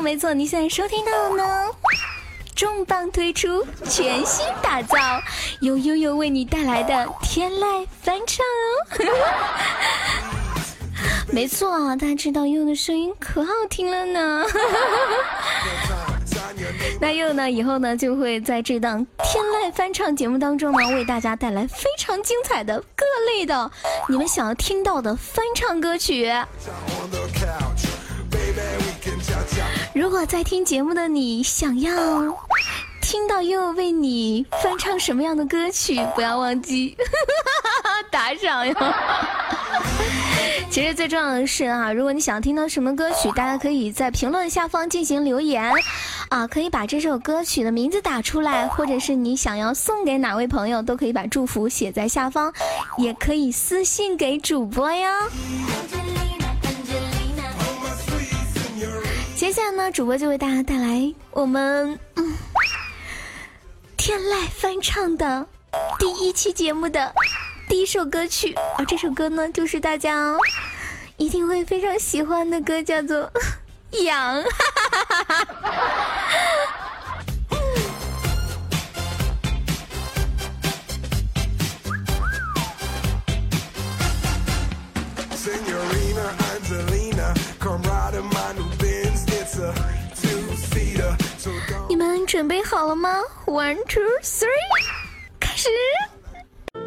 没错，你现在收听到的呢，重磅推出，全新打造，由悠悠为你带来的天籁翻唱哦。没错啊，大家知道悠悠的声音可好听了呢。那又呢？以后呢，就会在这档天籁翻唱节目当中呢，为大家带来非常精彩的各类的你们想要听到的翻唱歌曲。如果在听节目的你想要听到悠悠为你翻唱什么样的歌曲，不要忘记 打赏哟。其实最重要的是啊，如果你想听到什么歌曲，大家可以在评论下方进行留言，啊，可以把这首歌曲的名字打出来，或者是你想要送给哪位朋友，都可以把祝福写在下方，也可以私信给主播哟。接下来呢，主播就为大家带来我们嗯天籁翻唱的第一期节目的。第一首歌曲，而这首歌呢，就是大家一定会非常喜欢的歌，叫做 《痒》。你们准备好了吗？One, two, three，开始。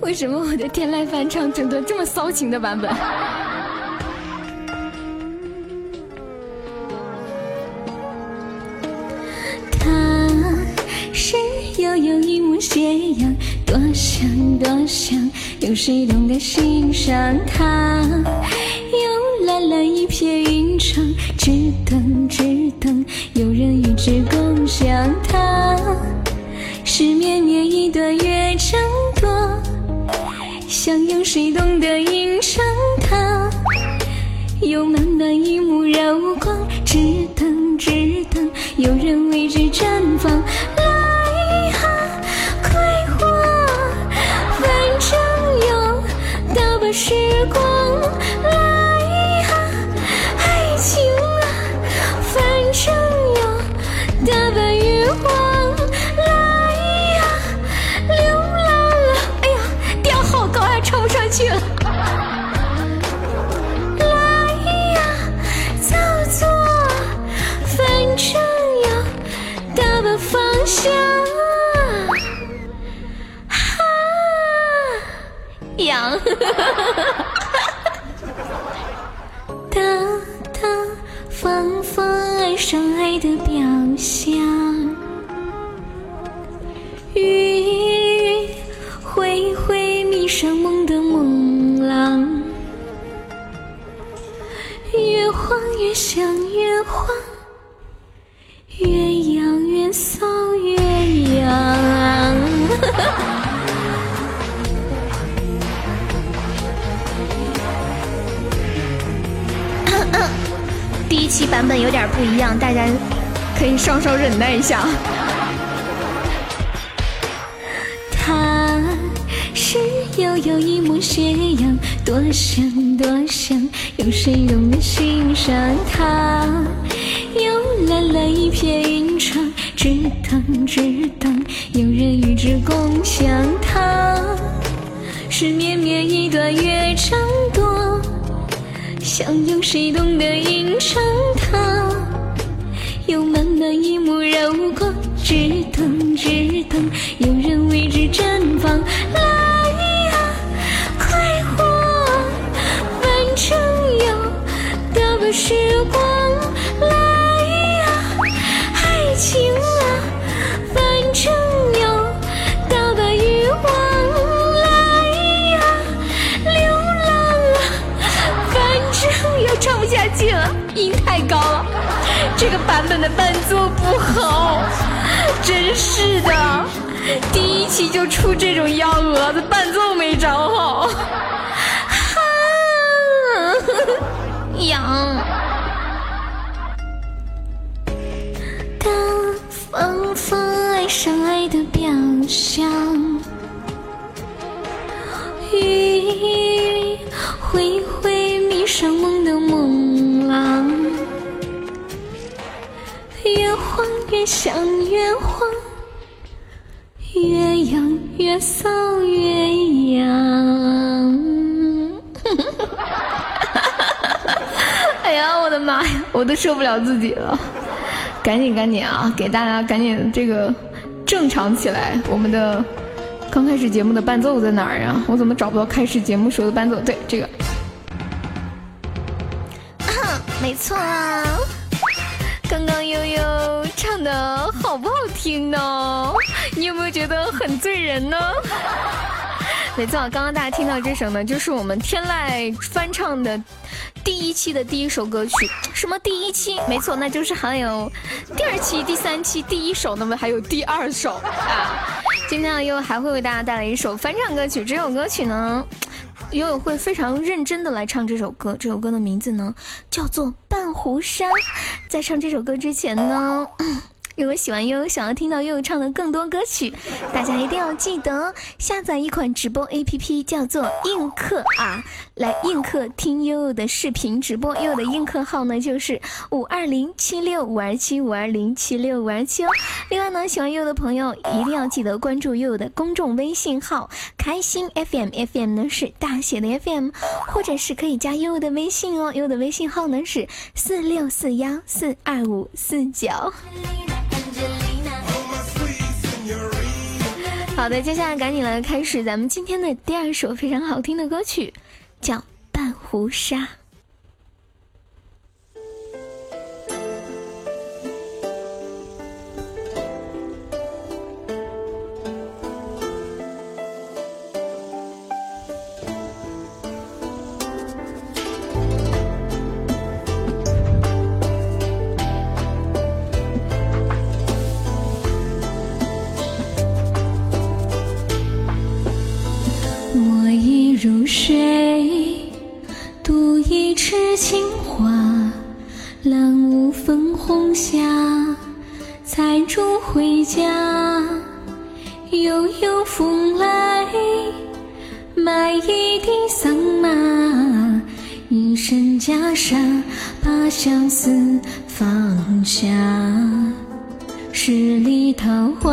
为什么我的天籁翻唱整的这么骚情的版本？他是悠悠一抹斜阳，多想多想，有谁懂得欣赏他？蓝一片云窗，只等只等，有人与之共享它。是绵绵一段乐章多，想有谁懂得吟唱它？有满方爱上爱的表象，雨雨灰灰迷上梦的梦郎，越慌越想越慌，越痒越骚越痒。期版本有点不一样，大家可以稍稍忍耐一下。他是悠悠一抹斜阳，多想多想，有谁懂得欣赏他？又蓝了一片云窗，只等只等，有人与之共享它。是绵绵一段月长多，想有谁懂得吟唱它？有满满一目柔光，只等只等，有人为之绽放。来呀，快活，反正有大把时版本的伴奏不好，真是的，第一期就出这种幺蛾子，伴奏没找好，哈，痒。大方方爱上爱的表象，越慌，越想越慌，越痒越搔越痒。哎呀，我的妈呀，我都受不了自己了！赶紧赶紧啊，给大家赶紧这个正常起来。我们的刚开始节目的伴奏在哪儿呀？我怎么找不到开始节目时候的伴奏？对，这个。没错啊，唱的好不好听呢？你有没有觉得很醉人呢？没错，刚刚大家听到这首呢，就是我们天籁翻唱的第一期的第一首歌曲。什么第一期？没错，那就是还有第二期、第三期、第一首，那么还有第二首啊。今天呢，又还会为大家带来一首翻唱歌曲。这首歌曲呢？悠悠会非常认真的来唱这首歌，这首歌的名字呢叫做《半壶山》。在唱这首歌之前呢。如果喜欢悠悠，想要听到悠悠唱的更多歌曲，大家一定要记得下载一款直播 APP，叫做映客啊，来映客听悠悠的视频直播。悠悠的映客号呢就是五二零七六五二七五二零七六五二七哦。另外呢，喜欢悠悠的朋友一定要记得关注悠悠的公众微信号“开心 FM”，FM 呢是大写的 FM，或者是可以加悠悠的微信哦。悠悠的微信号呢是四六四幺四二五四九。好的，接下来赶紧来开始咱们今天的第二首非常好听的歌曲，叫《半壶纱》。身袈裟，把相思放下。十里桃花，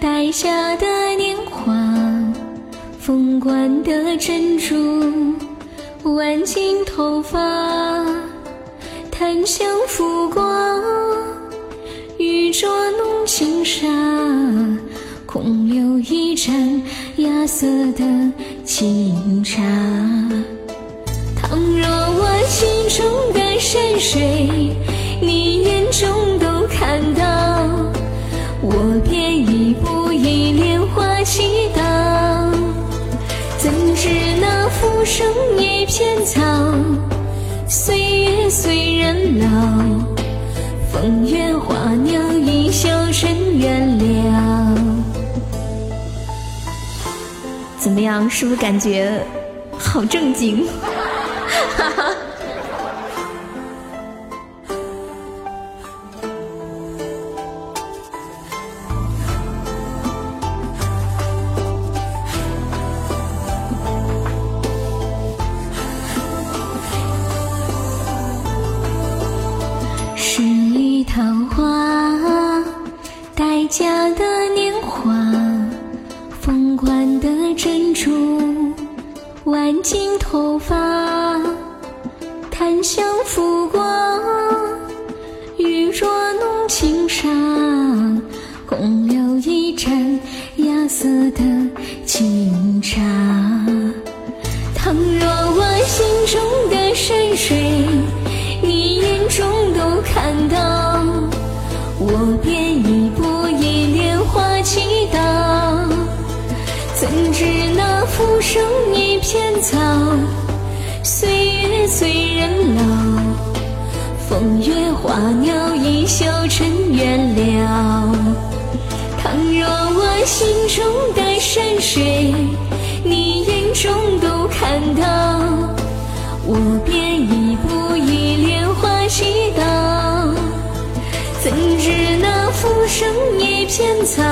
待嫁的年华。凤冠的珍珠，挽进头发，檀香拂过，玉镯弄轻纱，空留一盏芽色的清茶。中的山水，你眼中都看到，我便一步一莲花祈祷。怎知那浮生一片草，岁月随人老。风月花鸟一笑尘缘了。怎么样？是不是感觉好正经？哈哈。一片草岁月催人老风月花鸟一笑尘缘了倘若我心中的山水你眼中都看到我便一步一莲花祈祷怎知那浮生一片草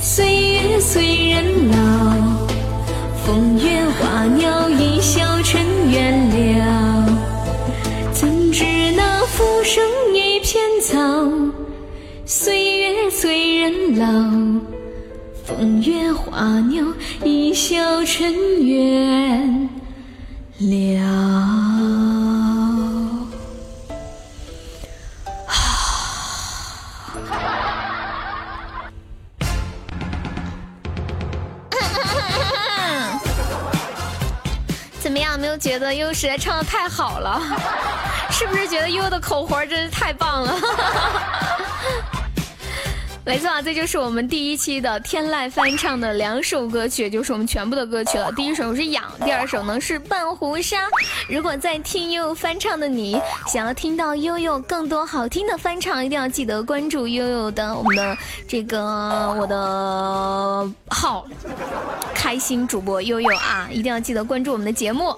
岁月催人老风月花鸟一笑尘缘了怎知那浮生一片草岁月催人老风月花鸟一笑尘缘了觉得悠悠实在唱的太好了？是不是觉得悠悠的口活真是太棒了？没错，这就是我们第一期的天籁翻唱的两首歌曲，就是我们全部的歌曲了。第一首是《痒》，第二首呢是《半壶纱》。如果在听悠悠翻唱的你，想要听到悠悠更多好听的翻唱，一定要记得关注悠悠的我们的这个我的号，开心主播悠悠啊，一定要记得关注我们的节目。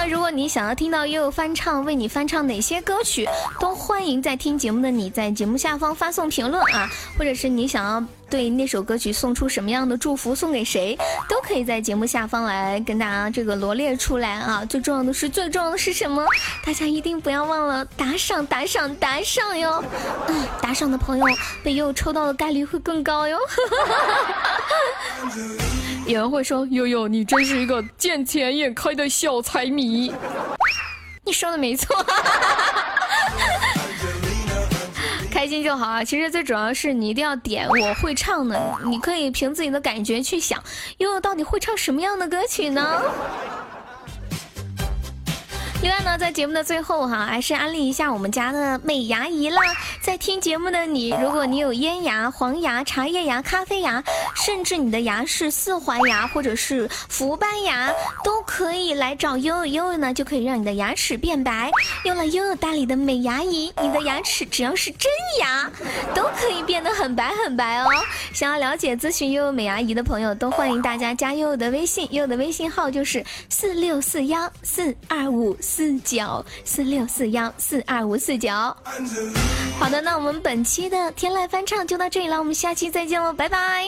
另外呢，如果你想要听到悠悠翻唱，为你翻唱哪些歌曲，都欢迎在听节目的你在节目下方发送评论啊，或者是你想要对那首歌曲送出什么样的祝福，送给谁，都可以在节目下方来跟大家这个罗列出来啊。最重要的是，最重要的是什么？大家一定不要忘了打赏，打赏，打赏哟！嗯，打赏的朋友被悠悠抽到的概率会更高哟。哈哈哈哈有人会说：“悠悠，你真是一个见钱眼开的小财迷。”你说的没错，开心就好啊！其实最主要是你一定要点我会唱的，你可以凭自己的感觉去想，悠悠到底会唱什么样的歌曲呢？另外呢，在节目的最后哈，还是安利一下我们家的美牙仪啦。在听节目的你，如果你有烟牙、黄牙、茶叶牙、咖啡牙，甚至你的牙是四环牙或者是氟斑牙，都可以来找悠悠，悠悠呢就可以让你的牙齿变白。用了悠悠大理的美牙仪，你的牙齿只要是真牙，都可以变得很白很白哦。想要了解咨询悠悠美牙仪的朋友，都欢迎大家加悠悠的微信，悠悠的微信号就是四六四幺四二五。四九四六四幺四二五四九，好的，那我们本期的天籁翻唱就到这里了，我们下期再见喽，拜拜。